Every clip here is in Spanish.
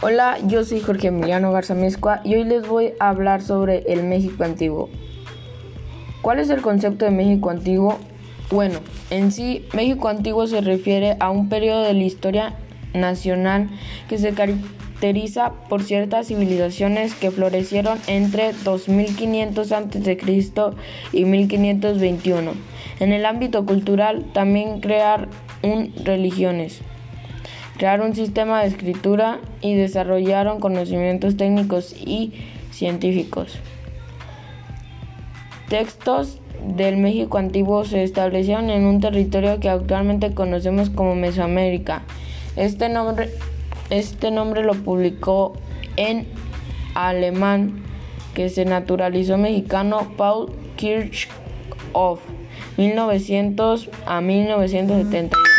Hola, yo soy Jorge Emiliano Garza Mezcua y hoy les voy a hablar sobre el México antiguo. ¿Cuál es el concepto de México antiguo? Bueno, en sí, México antiguo se refiere a un periodo de la historia nacional que se caracteriza por ciertas civilizaciones que florecieron entre 2500 a.C. y 1521. En el ámbito cultural, también crear un religiones crear un sistema de escritura y desarrollaron conocimientos técnicos y científicos. Textos del México antiguo se establecieron en un territorio que actualmente conocemos como Mesoamérica. Este nombre, este nombre lo publicó en alemán que se naturalizó mexicano Paul Kirchhoff 1900 a 1971.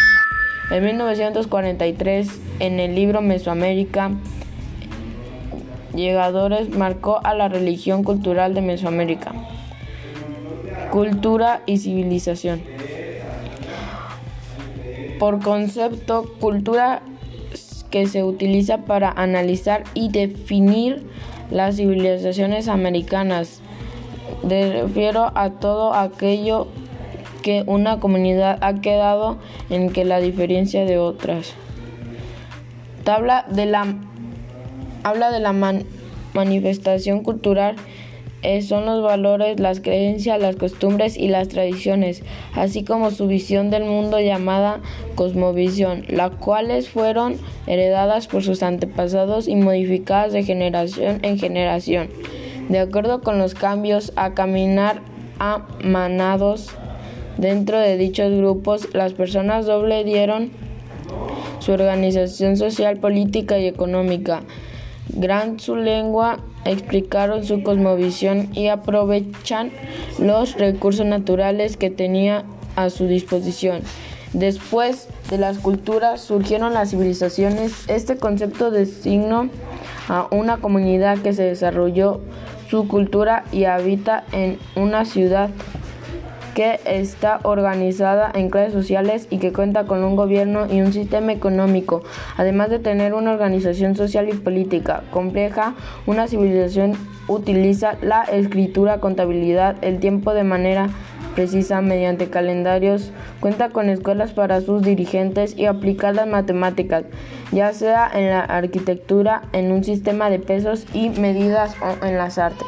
En 1943, en el libro Mesoamérica, Llegadores marcó a la religión cultural de Mesoamérica. Cultura y civilización. Por concepto, cultura que se utiliza para analizar y definir las civilizaciones americanas. Me refiero a todo aquello que una comunidad ha quedado en que la diferencia de otras. Habla de la manifestación cultural eh, son los valores, las creencias, las costumbres y las tradiciones, así como su visión del mundo llamada cosmovisión, las cuales fueron heredadas por sus antepasados y modificadas de generación en generación, de acuerdo con los cambios a caminar a manados Dentro de dichos grupos, las personas doble dieron su organización social, política y económica. Gran su lengua, explicaron su cosmovisión y aprovechan los recursos naturales que tenía a su disposición. Después de las culturas surgieron las civilizaciones. Este concepto designó a una comunidad que se desarrolló su cultura y habita en una ciudad que está organizada en clases sociales y que cuenta con un gobierno y un sistema económico, además de tener una organización social y política compleja, una civilización utiliza la escritura, contabilidad, el tiempo de manera precisa mediante calendarios, cuenta con escuelas para sus dirigentes y aplica las matemáticas, ya sea en la arquitectura, en un sistema de pesos y medidas o en las artes.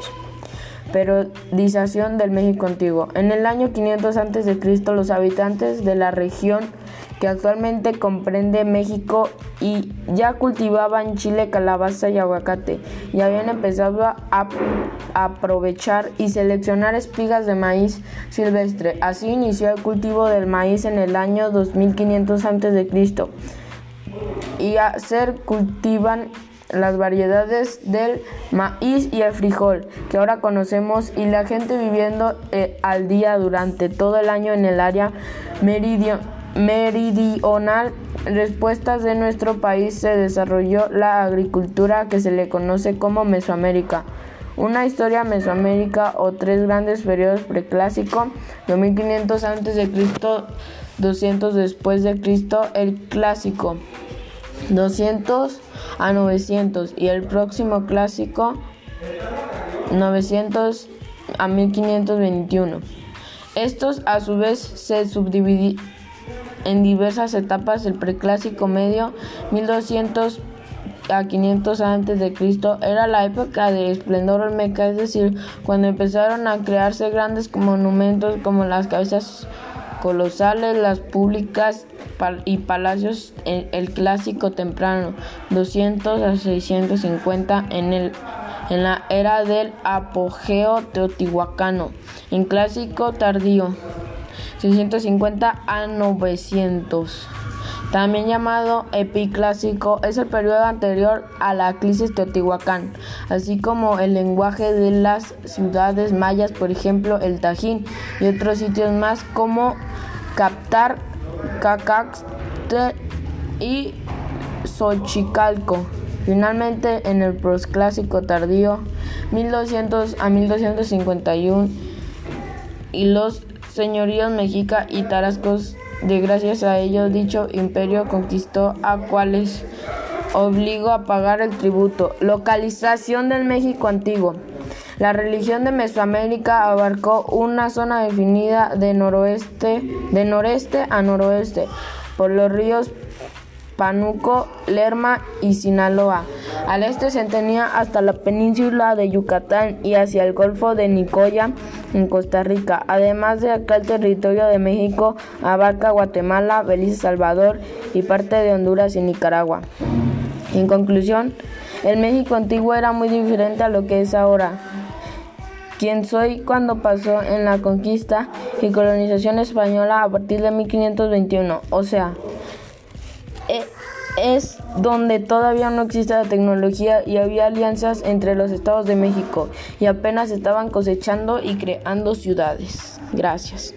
Periodización del México antiguo. En el año 500 a.C., los habitantes de la región que actualmente comprende México y ya cultivaban chile, calabaza y aguacate y habían empezado a aprovechar y seleccionar espigas de maíz silvestre. Así inició el cultivo del maíz en el año 2500 a.C. y a ser cultivan las variedades del maíz y el frijol que ahora conocemos y la gente viviendo eh, al día durante todo el año en el área meridional respuestas de nuestro país se desarrolló la agricultura que se le conoce como Mesoamérica. Una historia Mesoamérica o tres grandes periodos preclásico, 2500 a.C., 200 después de Cristo, el clásico. 200 a 900 y el próximo clásico 900 a 1521. Estos a su vez se subdividen en diversas etapas. El preclásico medio 1200 a 500 antes de Cristo era la época de esplendor olmeca, es decir, cuando empezaron a crearse grandes monumentos como las cabezas colosales, las públicas y palacios, el, el, clásico temprano, 200 a 650 en, el, en la era del apogeo teotihuacano, en clásico tardío, 650 a 900. También llamado epiclásico, es el periodo anterior a la crisis Teotihuacán, así como el lenguaje de las ciudades mayas, por ejemplo el Tajín, y otros sitios más como Captar, Cacaxte y Xochicalco. Finalmente, en el prosclásico tardío, 1200 a 1251, y los señoríos mexica y tarascos de gracias a ellos dicho imperio conquistó a cuales obligó a pagar el tributo. Localización del México antiguo. La religión de Mesoamérica abarcó una zona definida de noroeste, de noreste a noroeste por los ríos Panuco, Lerma y Sinaloa. Al este se tenía hasta la península de Yucatán y hacia el Golfo de Nicoya en Costa Rica. Además de acá el territorio de México abarca Guatemala, Belice, Salvador y parte de Honduras y Nicaragua. En conclusión, el México antiguo era muy diferente a lo que es ahora. Quien soy cuando pasó en la conquista y colonización española a partir de 1521, o sea, e, es donde todavía no existe la tecnología y había alianzas entre los estados de México y apenas estaban cosechando y creando ciudades. Gracias.